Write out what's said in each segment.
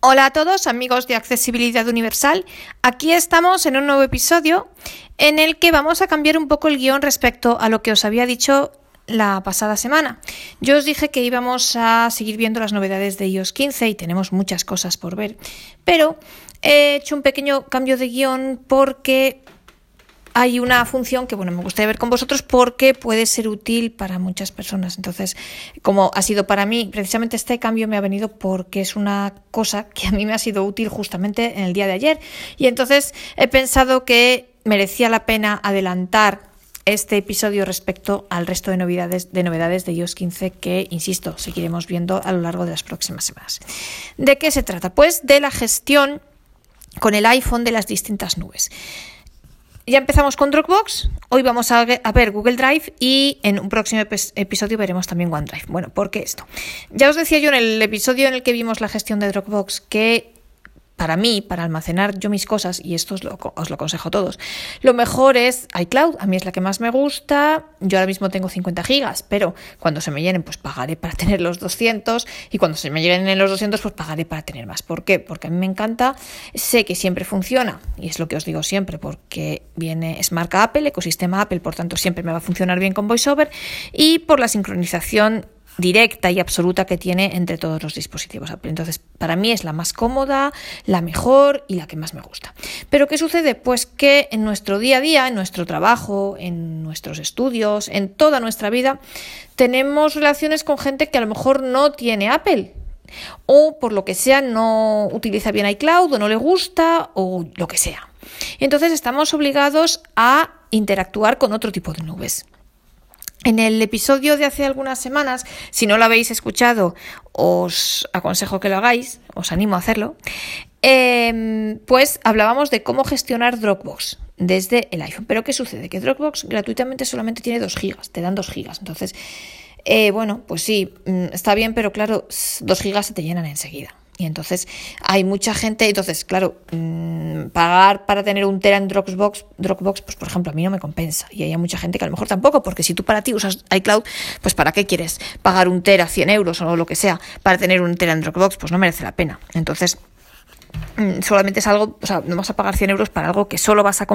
Hola a todos amigos de Accesibilidad Universal. Aquí estamos en un nuevo episodio en el que vamos a cambiar un poco el guion respecto a lo que os había dicho la pasada semana. Yo os dije que íbamos a seguir viendo las novedades de iOS 15 y tenemos muchas cosas por ver, pero he hecho un pequeño cambio de guion porque hay una función que bueno, me gustaría ver con vosotros porque puede ser útil para muchas personas. Entonces, como ha sido para mí, precisamente este cambio me ha venido porque es una cosa que a mí me ha sido útil justamente en el día de ayer. Y entonces he pensado que merecía la pena adelantar este episodio respecto al resto de novedades, de novedades de iOS 15 que, insisto, seguiremos viendo a lo largo de las próximas semanas. ¿De qué se trata? Pues de la gestión con el iPhone de las distintas nubes ya empezamos con Dropbox. Hoy vamos a ver Google Drive y en un próximo episodio veremos también OneDrive. Bueno, ¿por qué esto? Ya os decía yo en el episodio en el que vimos la gestión de Dropbox que para mí, para almacenar yo mis cosas, y esto os lo, os lo, aconsejo a todos, lo mejor es iCloud. A mí es la que más me gusta. Yo ahora mismo tengo 50 gigas, pero cuando se me llenen, pues pagaré para tener los 200. Y cuando se me llenen los 200, pues pagaré para tener más. ¿Por qué? Porque a mí me encanta. Sé que siempre funciona, y es lo que os digo siempre, porque viene, es marca Apple, ecosistema Apple, por tanto siempre me va a funcionar bien con VoiceOver. Y por la sincronización directa y absoluta que tiene entre todos los dispositivos Apple. Entonces, para mí es la más cómoda, la mejor y la que más me gusta. Pero ¿qué sucede? Pues que en nuestro día a día, en nuestro trabajo, en nuestros estudios, en toda nuestra vida, tenemos relaciones con gente que a lo mejor no tiene Apple. O por lo que sea no utiliza bien iCloud o no le gusta o lo que sea. Entonces estamos obligados a interactuar con otro tipo de nubes. En el episodio de hace algunas semanas, si no lo habéis escuchado, os aconsejo que lo hagáis, os animo a hacerlo, em, pues hablábamos de cómo gestionar Dropbox desde el iPhone. Pero ¿qué sucede? Que Dropbox gratuitamente solamente tiene 2 gigas, te dan 2 gigas. Entonces, eh, bueno, pues sí, mm, está bien, pero claro, 2 gigas se te llenan enseguida. Y entonces hay mucha gente, entonces, claro, mm, pagar para tener un Tera en Dropbox, Dropbox, pues por ejemplo, a mí no me compensa. Y hay mucha gente que a lo mejor tampoco, porque si tú para ti usas iCloud, pues ¿para qué quieres pagar un Tera, 100 euros o lo que sea, para tener un Tera en Dropbox? Pues no merece la pena. Entonces, solamente es algo, o sea, no vas a pagar 100 euros para algo que solo vas a,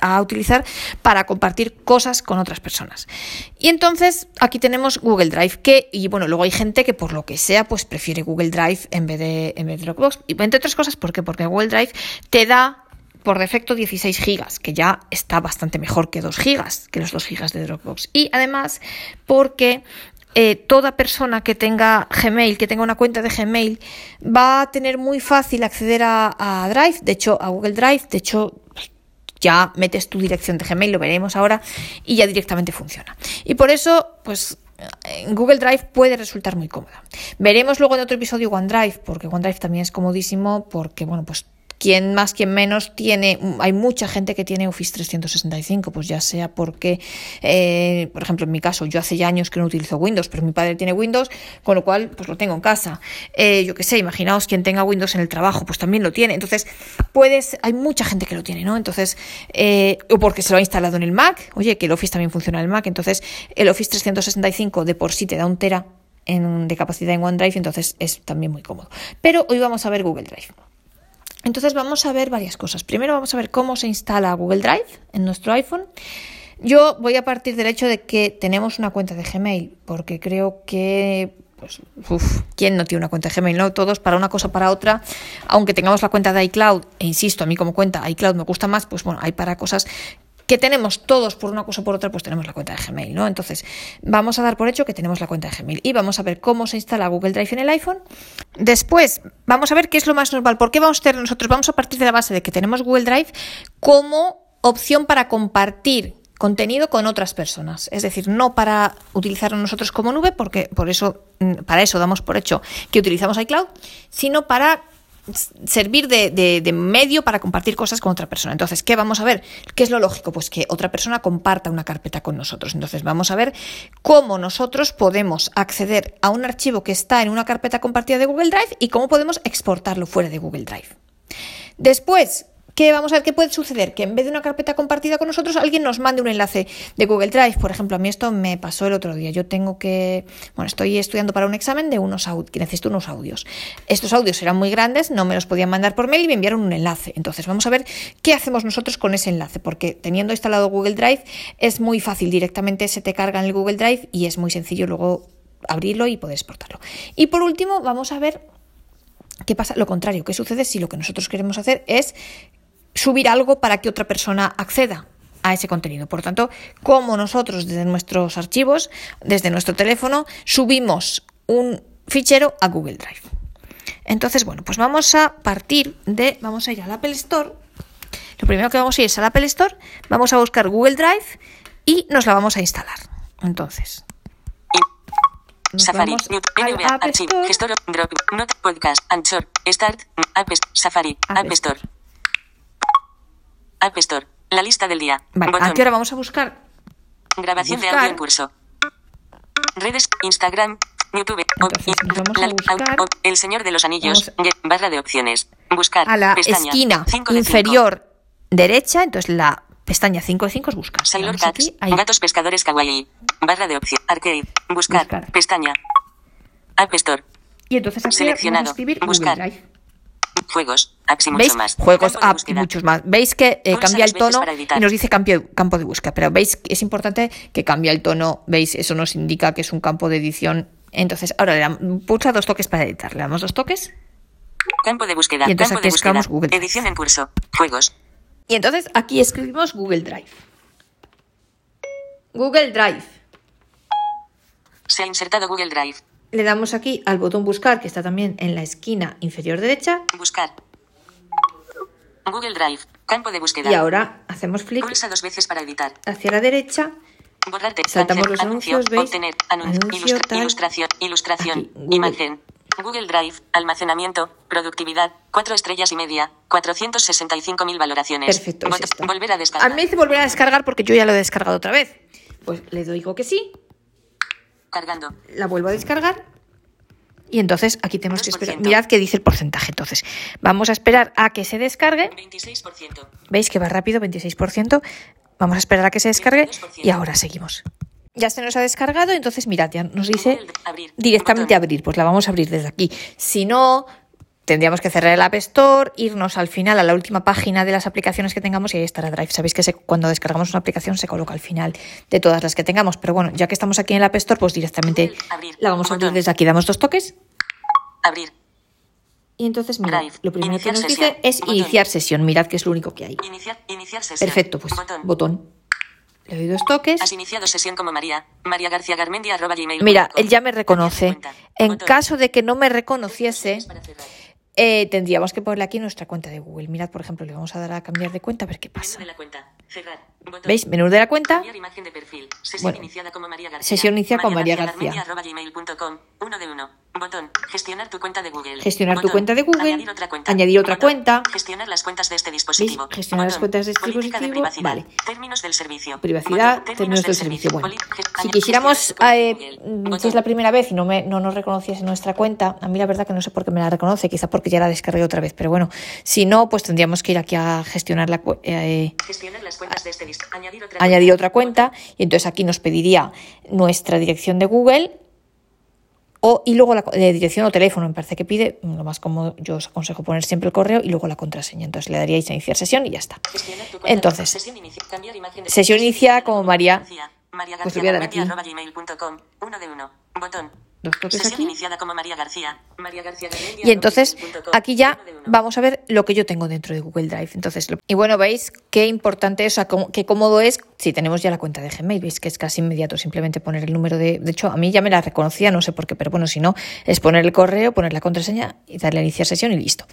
a utilizar para compartir cosas con otras personas. Y entonces aquí tenemos Google Drive, que, y bueno, luego hay gente que por lo que sea, pues prefiere Google Drive en vez de, en vez de Dropbox. Y entre otras cosas, ¿por qué? Porque Google Drive te da por defecto 16 gigas, que ya está bastante mejor que 2 gigas, que los 2 gigas de Dropbox. Y además porque eh, toda persona que tenga Gmail, que tenga una cuenta de Gmail, va a tener muy fácil acceder a, Drive, de hecho a Google Drive, de hecho ya metes tu dirección de Gmail, lo veremos ahora, y ya directamente funciona. Y por eso, pues Google Drive puede resultar muy cómoda. Veremos luego en otro episodio OneDrive, porque OneDrive también es comodísimo, porque bueno, pues quien más, quien menos tiene, hay mucha gente que tiene Office 365, pues ya sea porque, eh, por ejemplo, en mi caso, yo hace ya años que no utilizo Windows, pero mi padre tiene Windows, con lo cual, pues lo tengo en casa. Eh, yo qué sé, imaginaos quien tenga Windows en el trabajo, pues también lo tiene. Entonces, puedes, hay mucha gente que lo tiene, ¿no? Entonces, eh, o porque se lo ha instalado en el Mac, oye, que el Office también funciona en el Mac, entonces el Office 365 de por sí te da un tera de capacidad en OneDrive, entonces es también muy cómodo. Pero hoy vamos a ver Google Drive. Entonces vamos a ver varias cosas. Primero vamos a ver cómo se instala Google Drive en nuestro iPhone. Yo voy a partir del hecho de que tenemos una cuenta de Gmail, porque creo que pues, uf, ¿quién no tiene una cuenta de Gmail? No, todos para una cosa para otra, aunque tengamos la cuenta de iCloud, e insisto, a mí como cuenta iCloud me gusta más, pues bueno, hay para cosas que tenemos todos por una cosa o por otra, pues tenemos la cuenta de Gmail, ¿no? Entonces, vamos a dar por hecho que tenemos la cuenta de Gmail y vamos a ver cómo se instala Google Drive en el iPhone. Después, vamos a ver qué es lo más normal. ¿Por qué vamos a tener nosotros? Vamos a partir de la base de que tenemos Google Drive como opción para compartir contenido con otras personas, es decir, no para utilizarlo nosotros como nube, porque por eso mm, para eso damos por hecho que utilizamos iCloud, sino para servir de, medio para compartir cosas con otra persona. Entonces, ¿qué vamos a ver? ¿Qué es lo lógico? Pues que otra persona comparta una carpeta con nosotros. Entonces, vamos a ver cómo nosotros podemos acceder a un archivo que está en una carpeta compartida de Google Drive y cómo podemos exportarlo fuera de Google Drive. Después, ¿Qué vamos a ver qué puede suceder? Que en vez de una carpeta compartida con nosotros, alguien nos mande un enlace de Google Drive. Por ejemplo, a mí esto me pasó el otro día. Yo tengo que, bueno, estoy estudiando para un examen de unos audios, que necesito unos audios. Estos audios eran muy grandes, no me los podían mandar por mail y me enviaron un enlace. Entonces, vamos a ver qué hacemos nosotros con ese enlace, porque teniendo instalado Google Drive es muy fácil, directamente se te carga en el Google Drive y es muy sencillo luego abrirlo y poder exportarlo. Y por último, vamos a ver qué pasa, lo contrario, qué sucede si lo que nosotros queremos hacer es subir algo para que otra persona acceda a ese contenido. Por tanto, como nosotros desde nuestros archivos, desde nuestro teléfono, subimos un fichero a Google Drive. Entonces, bueno, pues vamos a partir de, vamos a ir al Apple Store. Lo primero que vamos a ir es al Apple Store, vamos a buscar Google Drive y nos la vamos a instalar. Entonces, Safari, Mute, Archive, Gestor, Drop, Note, Podcast, Anchor, Start, App, Safari, App Store. App Store. La lista del día. Vale, ¿a qué hora vamos a buscar? Grabación de audio en curso. Redes, Instagram, YouTube. Entonces, vamos a buscar, el Señor de los Anillos. Barra de opciones. Buscar. A la pestaña, esquina inferior derecha, entonces la pestaña 5 de 5 es buscar. Sailor Cats. Gatos pescadores kawaii. Barra de opción. Arcade. Buscar. Buscar. Pestaña. App Store. Y entonces aquí Seleccionado. vamos a escribir Buscar. Google Drive. Juegos. Apps y mucho más. Juegos, apps y muchos más. ¿Veis que eh, cambia el tono y nos dice cambio- campo de búsqueda? Pero veis que es importante que cambie el tono. ¿Veis? Eso nos indica que es un campo de edición. Entonces, ahora le damos, pulsa dos toques para editar. Le damos dos toques. Campo de búsqueda. Y entonces Campo aquí de búsqueda. Google Drive. Edición en curso. Juegos. Y entonces aquí escribimos Google Drive. Google Drive. Se ha insertado Google Drive. Le damos aquí al botón buscar, que está también en la esquina inferior derecha. Buscar. Google Drive. Campo de búsqueda. Y ahora hacemos flick Pulsa dos veces para editar. hacia la derecha. Saltamos Cancel. los Anuncio. anuncios, ¿veis? Obtener. Anuncio. Anuncio, Ilustra- tal. Ilustración. Ilustración. Aquí, Google. Imagen. Google Drive. Almacenamiento. Productividad. 4 estrellas y media. 465.000 valoraciones. Perfecto, es. Volver a A descargar. mí me dice volver a descargar porque yo ya lo he descargado otra vez. Pues le digo que sí, Cargando. la vuelvo a descargar. Y entonces aquí tenemos que 2%. esperar. Mirad que dice el porcentaje. Entonces, vamos a esperar a que se descargue. 26%. ¿Veis que va rápido? 26%. Vamos a esperar a que se descargue y ahora seguimos. Ya se nos ha descargado, entonces mirad, ya nos dice abrir. directamente Botón. abrir. Pues la vamos a abrir desde aquí. Si no, tendríamos que cerrar el App Store, irnos al final a la última página de las aplicaciones que tengamos y ahí estará Drive. Sabéis que se- cuando descargamos una aplicación se coloca al final de todas las que tengamos. Pero bueno, ya que estamos aquí en el App Store, pues directamente abrir. la vamos a abrir desde aquí. Damos dos toques Abrir. y entonces mirad, Drive. lo primero que nos sesión. dice es Botón. iniciar sesión. Mirad que es lo único que hay. Iniciar, iniciar sesión. Perfecto, pues Botón. botón. Le doy dos toques. Has iniciado sesión como María. María García Garmendia arroba gmail Mira, él ya me reconoce. En caso de que no me reconociese. Eh, tendríamos que ponerle aquí nuestra cuenta de Google. Mirad, por ejemplo, le vamos a dar a cambiar de cuenta a ver qué Menú pasa. de la cuenta. Cerrar. Botón. ¿Veis? Menú de la cuenta. Cambiar imagen de perfil. Sesión Bueno. iniciada como María García. Sesión iniciada como María García. arroba gmail punto com. Uno de uno. Botón. Gestionar tu cuenta de Google. Gestionar tu cuenta de Google. Añadir otra cuenta. Añadir otra Botón. cuenta. Gestionar las cuentas de este dispositivo. Gestionar las cuentas de este Política dispositivo. privacidad. Vale. Términos del servicio. Privacidad, términos del servicio. Bueno, si quisiéramos, eh, de mm, si es la primera vez y no, me, no nos reconociese nuestra cuenta, a mí la verdad que no sé por qué me la reconoce, quizá porque ya la descargué otra vez, pero bueno, si no, pues tendríamos que ir aquí a gestionar la eh, Gestionar las cuentas de este dis- Añadir otra añadir otra cuenta y entonces aquí nos pediría nuestra dirección de Google o, y luego la de dirección o teléfono, me parece que pide, lo más cómodo, yo os aconsejo poner siempre el correo y luego la contraseña. Entonces le daríais a iniciar sesión y ya está. Entonces, sesión de- iniciada como María. María Pues García le voy a dar Garmendia aquí. arroba gmail.com. Uno de uno. Botón. Sesión iniciada como María García. María García Garmendia Y entonces aquí ya vamos a ver lo que yo tengo dentro de Google Drive. Entonces, lo- y bueno, veis qué importante es, o sea, cómo- qué cómodo es si tenemos ya la cuenta de Gmail. Veis que es casi inmediato simplemente poner el número de. De hecho, a mí ya me la reconocía, no sé por qué, pero bueno, si no, es poner el correo, poner la contraseña y darle a iniciar sesión y listo.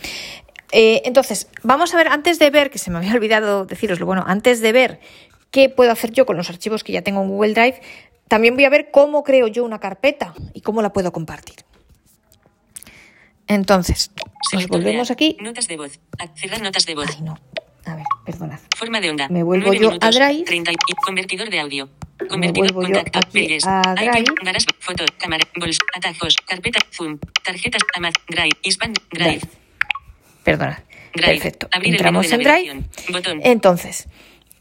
Eh, entonces, vamos a ver, antes de ver, que se me había olvidado deciroslo, bueno, antes de ver qué puedo hacer yo con los archivos que ya tengo en Google Drive, también voy a ver cómo creo yo una carpeta y cómo la puedo compartir. Entonces, nos volvemos aquí. Notas de voz. A- Cerrar notas de voz. Ay, no. A ver, perdonad. Forma de onda. Me vuelvo yo a minutos, Drive. 30 y, convertidor de audio. Convertidor contacto. aquí a Drive. Garas, foto, cámara, bols, atajos, carpeta, zoom, tarjetas, amaz, drive, hispan, drive. Perdonad. Drive. Perfecto. Abrir el Entramos en Drive. Botón. Entonces,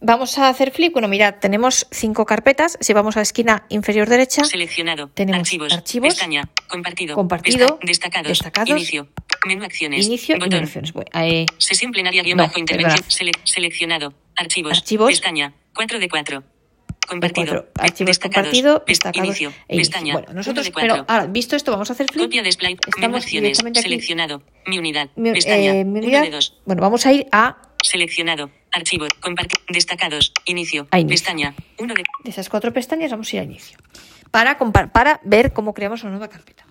vamos a hacer flip. Bueno, mirad, tenemos cinco carpetas. Si vamos a la esquina inferior derecha, Seleccionado. tenemos archivos. archivos, Pestaña. Compartido. compartido, destacados. destacados, Inicio. Menú acciones. inicio y Botón. menciones. Bueno, eh, Sesión plenaria guion No, bajo intervención. Sele- seleccionado. Archivos. Archivos. Pestaña. 4 de 4. Compartido. archivos destacados. compartido, destacados Inicio. e inicio. Pestaña. Bueno, nosotros, pero ahora, visto esto, vamos a hacer flip. Copia display. Menú Estamos acciones. directamente aquí. Seleccionado. Mi unidad. Mi- Pestaña. eh, mi unidad. de dos. Bueno, vamos a ir a Seleccionado. Archivos. Compartir. Destacados. Inicio. A inicio. Pestaña. Uno de. de esas cuatro pestañas, vamos a ir a inicio. Para, ver cómo creamos una nueva carpeta.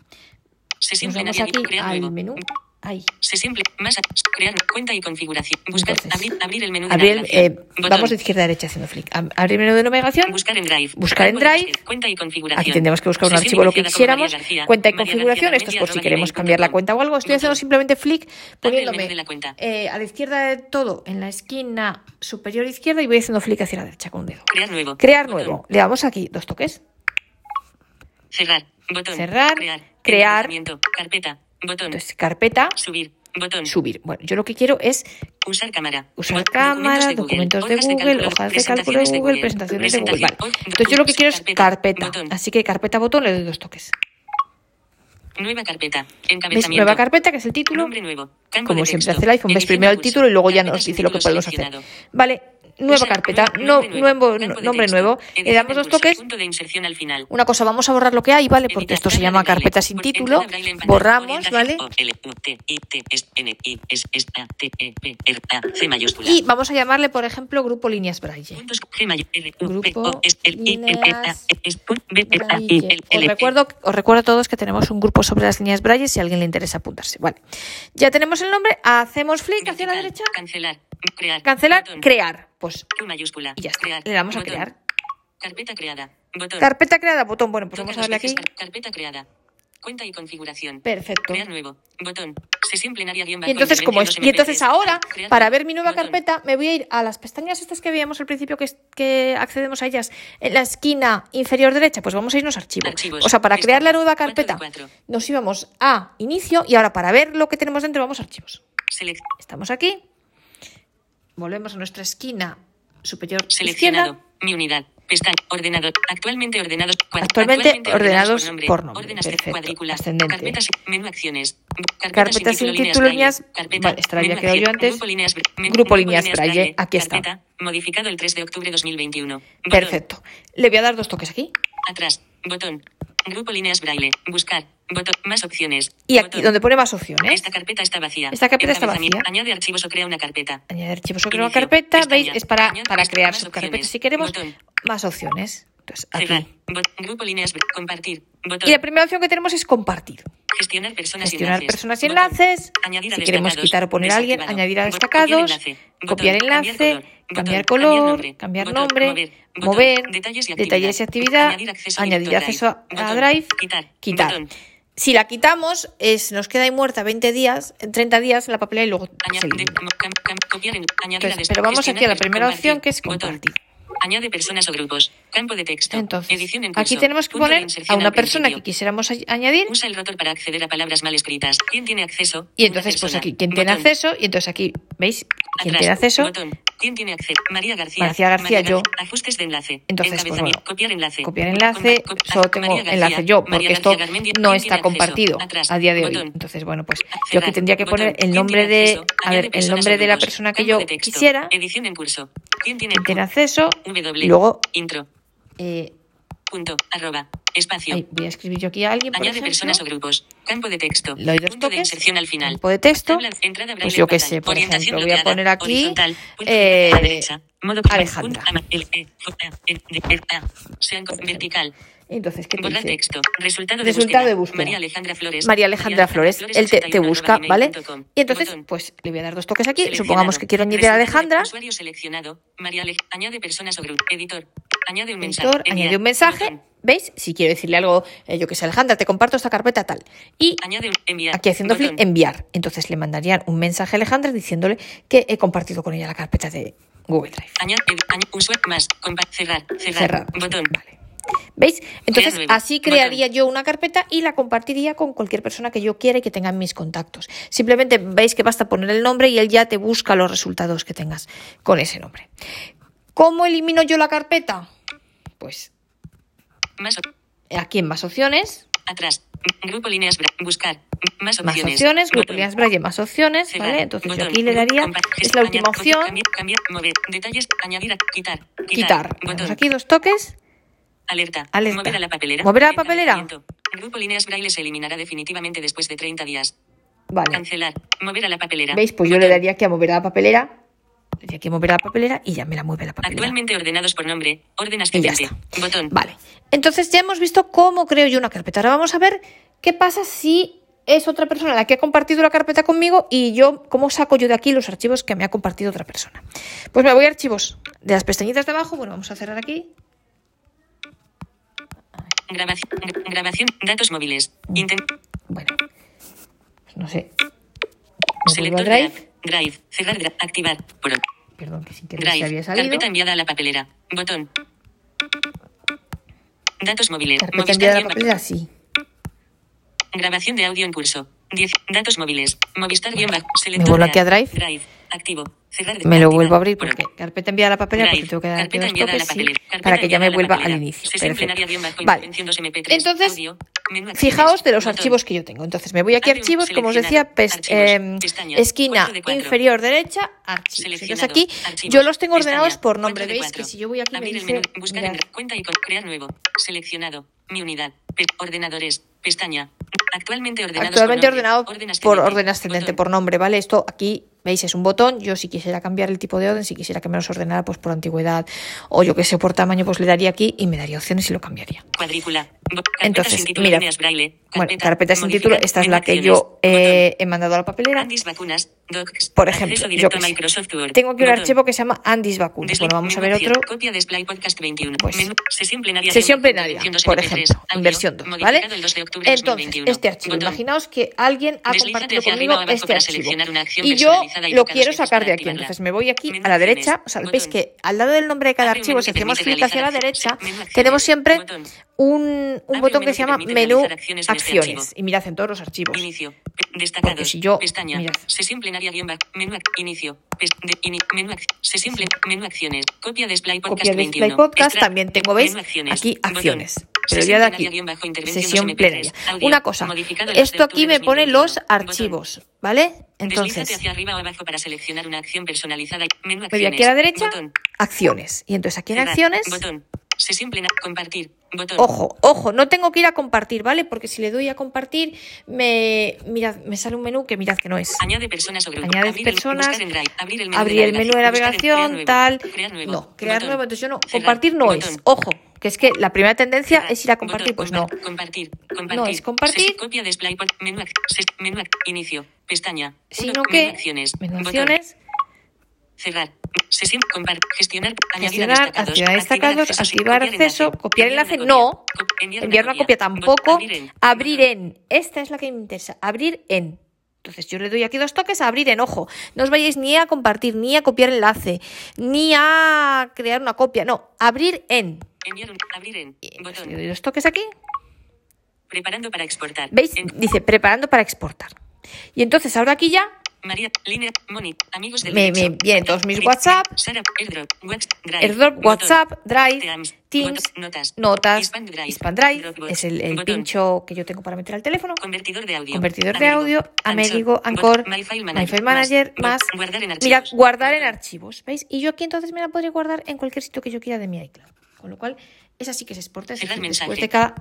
Sesión Nos vamos aquí al menú. Ahí. Sesión ple- más. Crear cuenta y configuración. Buscar. Entonces, abrir, abrir el menú de Abrir, navegación. eh, Botón. vamos de izquierda a derecha haciendo flick. Ab- Abrir menú de navegación. Buscar en Drive. Buscar en Drive. Cuenta y configuración. Aquí tendremos que buscar un archivo lo que quisiéramos. García. Cuenta y configuración. García Esto es por si queremos cambiar la cuenta o algo. Estoy haciendo Botón. simplemente flick poniéndome de la eh, a la izquierda de todo, en la esquina superior izquierda y voy haciendo flick hacia la derecha con un dedo. Crear nuevo. Crear Botón. nuevo. Le damos aquí dos toques. Cerrar. Botón. Cerrar. Crear. Crear. Carpeta. Botón. Entonces, carpeta, Subir. Botón. subir. Bueno, yo lo que quiero es Usar cámara. usar cámara, documentos de Google, hojas de cálculo de Google, presentaciones de Google. Vale. Entonces yo lo que quiero es carpeta. Así que carpeta botón le doy dos toques. Nueva carpeta. ¿Ves? Encabezamiento. Nueva carpeta, que es el título. Nuevo. Como siempre hace el iPhone, ves primero el título y luego ya nos dice lo que podemos hacer. Vale, nueva carpeta, nombre no, nuevo. nombre nuevo. Le Edición damos dos toques. Una cosa, vamos a borrar lo que hay, ¿vale? Porque esto se llama carpeta sin título. Borramos. ¿vale? Y vamos a llamarle, por ejemplo, grupo líneas Braille. Grupo líneas Braille. Os recuerdo, os recuerdo a todos que tenemos un grupo sobre las líneas Braille si a alguien le interesa apuntarse. Vale. Ya tenemos el nombre, hacemos flick hacia la derecha, Cancelar. Crear. cancelar, Botón. crear. Pues mayúscula. y ya está. Crear. Le damos a Botón. crear. Carpeta creada. Botón. Carpeta creada, botón. Bueno, pues vamos a darle aquí. Carpeta creada. Cuenta y configuración. Perfecto. Crear nuevo. Botón. Y entonces, como es, y entonces ahora. Crear para ver mi nueva Botón. carpeta, me voy a ir a las pestañas estas que veíamos al principio que, es- que accedemos a ellas en la esquina inferior derecha, pues vamos a irnos a archivo. Archivos. O sea, para crear la nueva carpeta, nos íbamos a inicio y ahora para ver lo que tenemos dentro vamos a archivos. Estamos aquí. Volvemos a nuestra esquina superior Seleccionado. izquierda. Mi unidad. Pestaña. Ordenador. Actualmente ordenados. cua- Actualmente ordenados por nombre. Perfecto. cuadrícula. Ascendente. Carpetas. Menú acciones. Carpetas sin título, líneas. Carpeta. Vale, esta la había yo antes. Grupo líneas, menú- Grupo líneas Braille, aquí está. Carpeta. Modificado el 3 de octubre 2021. Botón. Perfecto. Le voy a dar dos toques aquí. Atrás. Botón. Grupo líneas braille. Buscar. Botón. Más opciones. Y aquí, Botón. donde pone más opciones. Esta carpeta está vacía. Esta carpeta está vacía. Añade archivos o crea una carpeta. Añadir archivos sobre una Inicio. carpeta. ¿veis? Es para, Añade para crear subcarpetas si queremos Botón. más opciones. Entonces, aquí. Grupo líneas. Compartir. Botón. Y la primera opción que tenemos es compartir. Gestionar personas Gestionar y enlaces. personas y enlaces. Añadir a Si queremos quitar o poner a alguien, añadir a destacados. Copiar enlace. Copiar. Cambiar color. Cambiar Botón. nombre. Mover. Mover. Detalles y Detalles y actividad. Añadir acceso a Añadir acceso a. Drive. Quitar. Quitar. Si la quitamos, es, nos queda ahí muerta 20 días, 30 días en la papelera y luego Entonces, pero vamos aquí a la primera opción que es compartir. Añade personas o grupos. Campo de texto. Entonces, Edición en curso. aquí tenemos que poner a una persona que quisiéramos añadir Usa el rotor para acceder a palabras mal escritas. ¿Quién tiene acceso? y entonces pues aquí quien tiene acceso y entonces aquí, ¿veis? Atrás. tiene acceso, Botón. ¿Quién tiene acceso? María García. María García, yo. Gar- Ajustes de enlace. Entonces, pues, bueno, copiar enlace. copiar enlace, solo tengo García, enlace yo, porque esto García no ¿quién está compartido a día de hoy. Entonces, bueno, pues yo aquí tendría que poner el ¿Quién nombre de, a ver, el nombre de la persona que yo quisiera, Edición en curso. ¿Quién tiene, quien tiene acceso, y luego, Intro. eh, Punto. Arroba. Espacio. ahí, voy a escribir yo aquí a alguien, Añade personas o grupos. Campo de texto. le doy dos Punto de inserción al final. campo de texto, Tabla- entrada pues yo qué sé, por Orientación ejemplo, voy a poner aquí, eh, Alejandra. vertical. Entonces, ¿qué dice? texto. Resultado, Resultado de, de búsqueda. búsqueda. María Alejandra Flores. María Alejandra Flores, él te, te 81 busca, ¿vale? Y entonces, Botón. pues le voy a dar dos toques aquí. Supongamos que quiero añadir a de Alejandra. Usuario seleccionado. María Ale- Añade personas o grupos. Editor. Añade un mensaje. Editor, añade un mensaje. Botón. ¿Veis? Si quiero decirle algo, eh, yo que sé, Alejandra, te comparto esta carpeta tal. Y Añade un enviar. aquí haciendo Botón. clic, enviar. Entonces le mandarían un mensaje a Alejandra diciéndole que he compartido con ella la carpeta de Google Drive. Añade, añade usuario más. Cerrar. Cerrar. Cerrar. Botón. Vale. ¿Veis? Entonces, así crearía yo una carpeta y la compartiría con cualquier persona que yo quiera y que tenga en mis contactos. Simplemente veis que basta poner el nombre y él ya te busca los resultados que tengas con ese nombre. ¿Cómo elimino yo la carpeta? Pues aquí en más opciones, Atrás. Grupo líneas. Buscar. Más más opciones. opciones, grupo líneas braille, más opciones. ¿vale? Entonces yo aquí le daría, es la última opción, Cambiar, cambiar, mover. Detalles. Añadir. Quitar. Quitar. quitar. Aquí dos toques, Alerta. Alerta. Mover a la papelera. ¿Mover a la papelera? Grupo líneas braille se eliminará definitivamente después de 30 días. vale. Cancelar. Mover a la papelera. ¿Veis? Pues yo le daría aquí a mover a la papelera, le daría aquí a mover a la papelera y ya me la mueve la papelera. Actualmente ordenados por nombre. Orden ascendente. Botón. Vale. Entonces ya hemos visto cómo creo yo una carpeta. Ahora vamos a ver qué pasa si es otra persona la que ha compartido la carpeta conmigo y yo, cómo saco yo de aquí los archivos que me ha compartido otra persona. Pues me voy a archivos de las pestañitas de abajo. Bueno, vamos a cerrar aquí. Grabación. gra- Grabación. Datos móviles. Inten- Bueno, pues no sé. Selector Drive. Drive. Cerrar. Activar. Por. Perdón, que sin querer se Drive. había salido. Carpeta enviada a la papelera. Botón. Datos móviles. Carpeta enviada a la papelera, sí. Grabación de audio en curso. 10. Datos móviles. Movistar guion bajo. Me vuelvo aquí a Drive. Drive. Activo. Me lo vuelvo a abrir Por- porque carpeta enviada a la papelera porque tengo que dar dos toques sí, para que ya me vuelva al inicio. Perfecto. Vale. intervención 2MP3. Entonces. Fijaos de los archivos que yo tengo. Entonces me voy aquí a archivos, como os decía, pes- eh, esquina inferior derecha, archivos. Entonces aquí yo los tengo ordenados por nombre. Veis que si yo voy aquí me dice... Buscar en cuenta y crear nuevo. Seleccionado. Mi unidad. Ordenadores. Pestaña. Actualmente Actualmente por ordenado Orden por orden ascendente, Botón. por nombre, ¿vale? Esto aquí, veis, es un botón. Yo si quisiera cambiar el tipo de orden, si quisiera que me los ordenara pues por antigüedad o yo que sé, por tamaño, pues le daría aquí y me daría opciones y lo cambiaría. Cuadrícula. Carpeta Entonces, sin título, mira, braille. Bueno, carpeta sin título, esta es la que yo eh, he mandado a la papelera. Andis vacunas, docs, Por ejemplo, yo que sé. Tengo aquí un Botón. archivo que se llama Andis Vacunas. Display, Bueno, vamos a ver otro. Copia Display Podcast 21. Pues, menú, sesión plenaria. Sesión plenaria, por 2MP3, ejemplo, en versión 2, ¿vale? modificado el 2 de octubre Entonces, 2021. este archivo, Botón. imaginaos que alguien ha Deslízate compartido conmigo este archivo y yo y lo quiero sacar de aquí. Entonces me voy aquí a la derecha, o sea, veis que al lado del nombre de cada archivo, si hacemos clic hacia la derecha, tenemos siempre un, un botón que se llama menú acciones este y mirad en todos los archivos. Inicio. Destacados. Si yo- Pestaña. mirad. Sesión plenaria guion. Menú. Inicio. De- ini- menú. Sesión Menú acciones. Copia de Display Podcast Copia de 21. Display Podcast, Extra- también tengo, ¿veis? Menú acciones. Aquí Botón. Pero ya de aquí, sesión 2MP3. plenaria. Una cosa, Modificado el 2 de esto aquí me pone 2021. los archivos, ¿vale? Entonces, me voy aquí a la derecha, acciones. Y entonces aquí en acciones, Botón. Sesión plena. Compartir. Botón. Ojo, ojo, no tengo que ir a compartir, ¿vale? Porque si le doy a compartir, me mirad, me sale un menú que mirad que no es. Añade personas grupos. Añades Abrir el- personas, Drive. Abrir el menú Abrir de menú navegación, crear nuevo. tal. Crear nuevo. No, crear Botón. nuevo, entonces yo no. Cerrar. Compartir no es. Ojo, que es que la primera tendencia es ir a compartir, Botón. pues no. Compar- Compartir. Compartir. No, es compartir. Copia display menú, menú inicio. Pestaña. Sino Uno, que, acciones. Cerrar. Sesión. Compar. Gestionar. Añadir a destacados. activar destacados, acceso, activar copiar acceso, enlace, copiar enlace, no. co- enviar, Enviar una copia tampoco. Abrir en. Abrir Botón. en. Esta es la que me interesa. Abrir en. Entonces yo le doy aquí dos toques a abrir en. Ojo, no os vayáis ni a compartir, ni a copiar enlace, ni a crear una copia. No, abrir en. Enviar un. Abrir en. Entonces Botón. le doy dos toques aquí. Preparando para exportar. ¿Veis? En- Dice preparando para exportar. Y entonces ahora aquí ya María, línea, Moni, amigos del Me- me vienen todos mis WhatsApp. Sara, airdrop, Whats- Drive, AirDrop, WhatsApp, Drive, Teams, Teams, notas, notas, Hispan Drive, Hispan Drive, Dropbox, es el, el pincho que yo tengo para meter al teléfono. Convertidor de audio. Convertidor de audio, Amerigo, Anchor, Anchor, botón, My File My Manager, Manager, más, guardar en mira, archivos. guardar en archivos, ¿veis? Y yo aquí entonces me la podría guardar en cualquier sitio que yo quiera de mi iCloud. Con lo cual, esa sí que se exporta, Cerrar decir, después mensaje. de cada...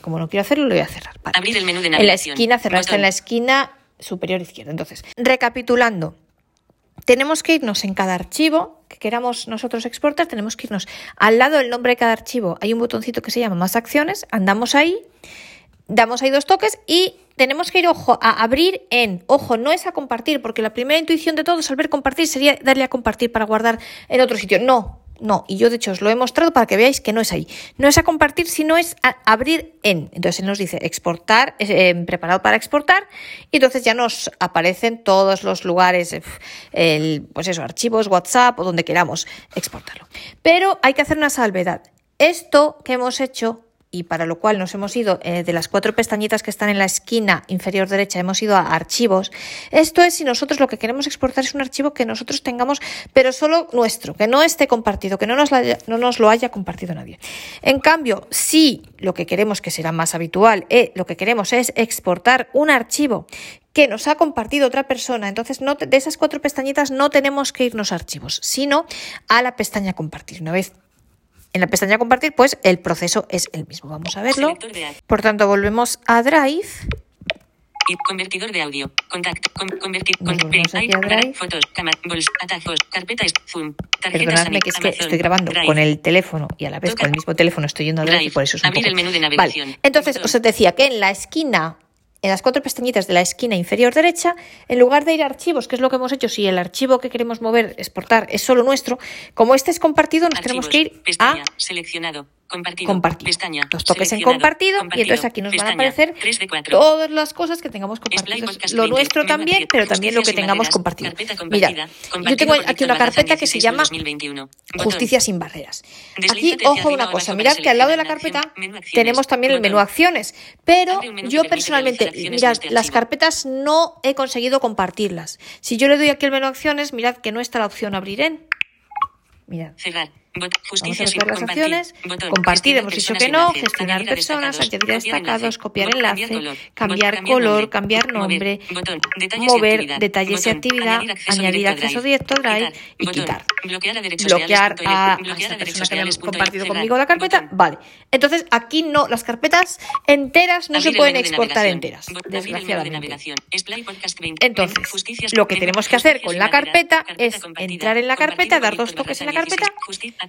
Como no quiero hacerlo, lo voy a cerrar. Vale. Abrir el menú de En la navegación. esquina, cerrar está en la esquina superior izquierda. Entonces, recapitulando, tenemos que irnos en cada archivo que queramos nosotros exportar, tenemos que irnos al lado del nombre de cada archivo. Hay un botoncito que se llama más acciones, andamos ahí, damos ahí dos toques y tenemos que ir, ojo, a abrir en, ojo, no es a compartir, porque la primera intuición de todos al ver compartir sería darle a compartir para guardar en otro sitio. No, no, y yo de hecho os lo he mostrado para que veáis que no es ahí. No es a compartir, sino es a abrir en. Entonces él nos dice exportar, eh, preparado para exportar, y entonces ya nos aparecen todos los lugares, eh, el, pues eso, archivos, WhatsApp o donde queramos exportarlo. Pero hay que hacer una salvedad. Esto que hemos hecho y para lo cual nos hemos ido eh, de las cuatro pestañitas que están en la esquina inferior derecha, hemos ido a archivos. Esto es si nosotros lo que queremos exportar es un archivo que nosotros tengamos, pero solo nuestro, que no esté compartido, que no nos, no nos lo haya compartido nadie. En cambio, si lo que queremos, que será más habitual, eh, lo que queremos es exportar un archivo que nos ha compartido otra persona. Entonces, de esas cuatro pestañitas no tenemos que irnos a archivos, sino a la pestaña compartir. Una vez en la pestaña compartir, pues el proceso es el mismo. Vamos a verlo. Por tanto, volvemos a Drive. Y convertidor de audio. Contacto. Con, convertir. Con, Drive. Fotos. Bols, atajos. Carpetas. Zoom. Perdonadme que es que estoy grabando Drive. con el teléfono y a la vez Toca. con el mismo teléfono estoy yendo a Drive, Drive. y por eso es un poco... el menú de navegación. Vale. Entonces, os decía que en la esquina en las cuatro pestañitas de la esquina inferior derecha, en lugar de ir a archivos, que es lo que hemos hecho, si el archivo que queremos mover, exportar, es solo nuestro, como este es compartido, nos Archivos. tenemos que ir Pestaña. a Seleccionado. Compartido. compartir. Pestaña. Los toques en compartido, y Compartido. entonces aquí nos van a aparecer 3 de 4. todas las cosas que tengamos compartidas. Lo 20, nuestro también, pero también lo que tengamos compartido. Mira, yo compartido tengo aquí una carpeta que se 16 llama 2021. Botón. Justicia sin barreras. Aquí, ojo una cosa, mirad que al lado de la carpeta tenemos también el menú acciones, pero yo personalmente, mirad, las carpetas no he conseguido compartirlas. Si yo le doy aquí el menú acciones, mirad que no está la opción abrir en. Mirad. Cerrar. Vamos a ver las acciones. Compartir, hemos dicho que no. Gestionar personas, destacados. añadir destacados, enlace. copiar enlace, cambiar color, cambiar nombre, mover detalles y actividad, añadir acceso directo Drive y quitar. Bloquear a esta persona que me ha reales. compartido conmigo la carpeta. Vale. Entonces aquí no, las carpetas enteras no se pueden exportar enteras, desgraciadamente. navegación. Splay Podcast 20. Entonces, lo que tenemos que hacer con la carpeta es entrar en la carpeta, dar dos toques en la carpeta.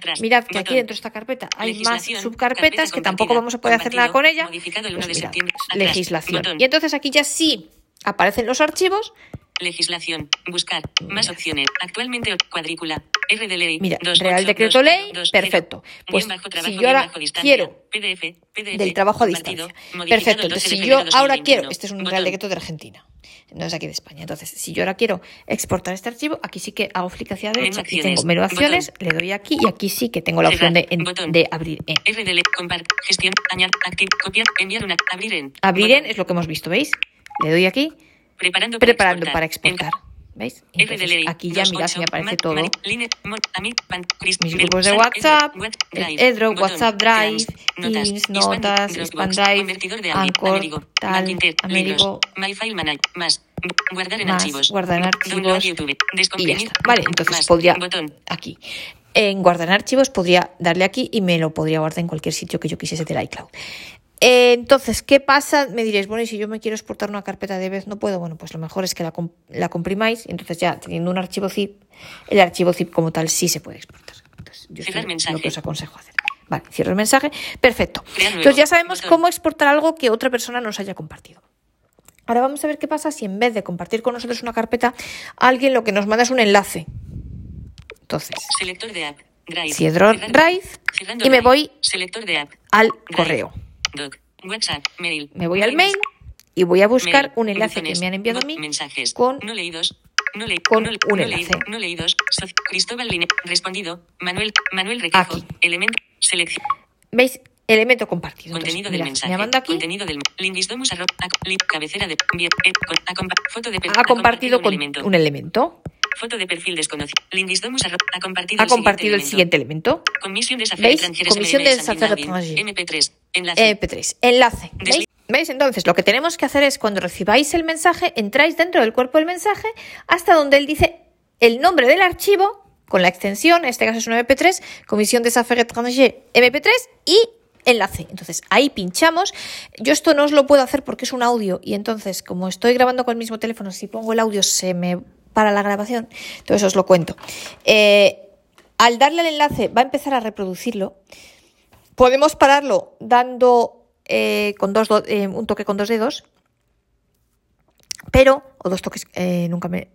16. Justi- atrás. Mirad que aquí dentro de esta carpeta hay más subcarpetas carpeta que tampoco vamos a poder hacer nada con ella. Modificado el 1 Pues mirad, legislación. Botón. Y entonces aquí ya sí aparecen los archivos. Legislación. Buscar. Más opciones. Actualmente cuadrícula. R de ley. Mira, Real Decreto Ley, perfecto. Pues si yo ahora quiero PDF, PDF, del trabajo a distancia. Perfecto. 12 Entonces, si yo ahora 2021. quiero, este es un Real. Decreto de Argentina, no es aquí de España. Entonces, si yo ahora quiero exportar este archivo, aquí sí que hago flick hacia derecha acciones, tengo menú acciones, le doy aquí y aquí sí que tengo la opción de, en- Botón. de abrir en. R de ley. Compart. Gestión. Añadir. Activ. Copiar. Enviar una. Abrir en. Abrir en es lo que hemos visto, ¿veis? Le doy aquí, Preparando para exportar. para exportar. ¿Veis? Entonces, aquí ya mirad, ocho, me aparece todo. Mis grupos de WhatsApp, el botón, WhatsApp Drive, Teams, notas, Expand Drive, Anchor, tal, Amerigo, más, guardar en archivos, guardar en download archivos YouTube, y ya está. Vale, entonces podría aquí. En guardar en archivos podría darle aquí y me lo podría guardar en cualquier sitio que yo quisiese del iCloud. Eh, entonces, ¿qué pasa? Me diréis, bueno, y si yo me quiero exportar una carpeta de vez, no puedo. Bueno, pues lo mejor es que la, com- la comprimáis y entonces ya teniendo un archivo zip, el archivo zip como tal sí se puede exportar. Entonces, yo mensaje. lo que os aconsejo hacer. Vale, cierro el mensaje. Perfecto. Entonces ya sabemos cómo exportar algo que otra persona nos haya compartido. Ahora vamos a ver qué pasa si en vez de compartir con nosotros una carpeta, alguien lo que nos manda es un enlace. Entonces, selector de app, Drive, cierro Drive y me voy selector de app, al Drive, correo. Doc, WhatsApp, mail, Me voy al mail y voy a buscar Mail, un enlace que me han enviado a mí mensajes, con no leídos, no le- con no un enlace. no leídos, Cristóbal Line, respondido, Manuel, Manuel Requejo, Aquí. elemento, selección, ¿Veis? Elemento compartido. contenido Entonces, del mirad, mensaje, me manda aquí, contenido del lindisdomus arroba, cabecera de, bien, eh, con- ha compa- foto de ha compartido un con elemento, un elemento, foto de perfil desconocido, lindisdomus ha compartido ha el siguiente compartido el elemento. siguiente elemento, Comisión de ¿Veis? Comisión de MMS Desafíos Anti-Dumping, Extranjeros. MP3, enlace, MP3, enlace. ¿Veis? Entonces, lo que tenemos que hacer es cuando recibáis el mensaje, entráis dentro del cuerpo del mensaje hasta donde él dice el nombre del archivo con la extensión, en este caso es un MP3, Comisión des Affaires étrangères MP3 y enlace. Entonces, ahí pinchamos. Yo esto no os lo puedo hacer porque es un audio y entonces, como estoy grabando con el mismo teléfono, si pongo el audio se me para la grabación. Entonces, os lo cuento. Eh, al darle el enlace va a empezar a reproducirlo. Podemos pararlo dando eh, con dos do- eh, un toque con dos dedos, pero, o dos toques, nunca me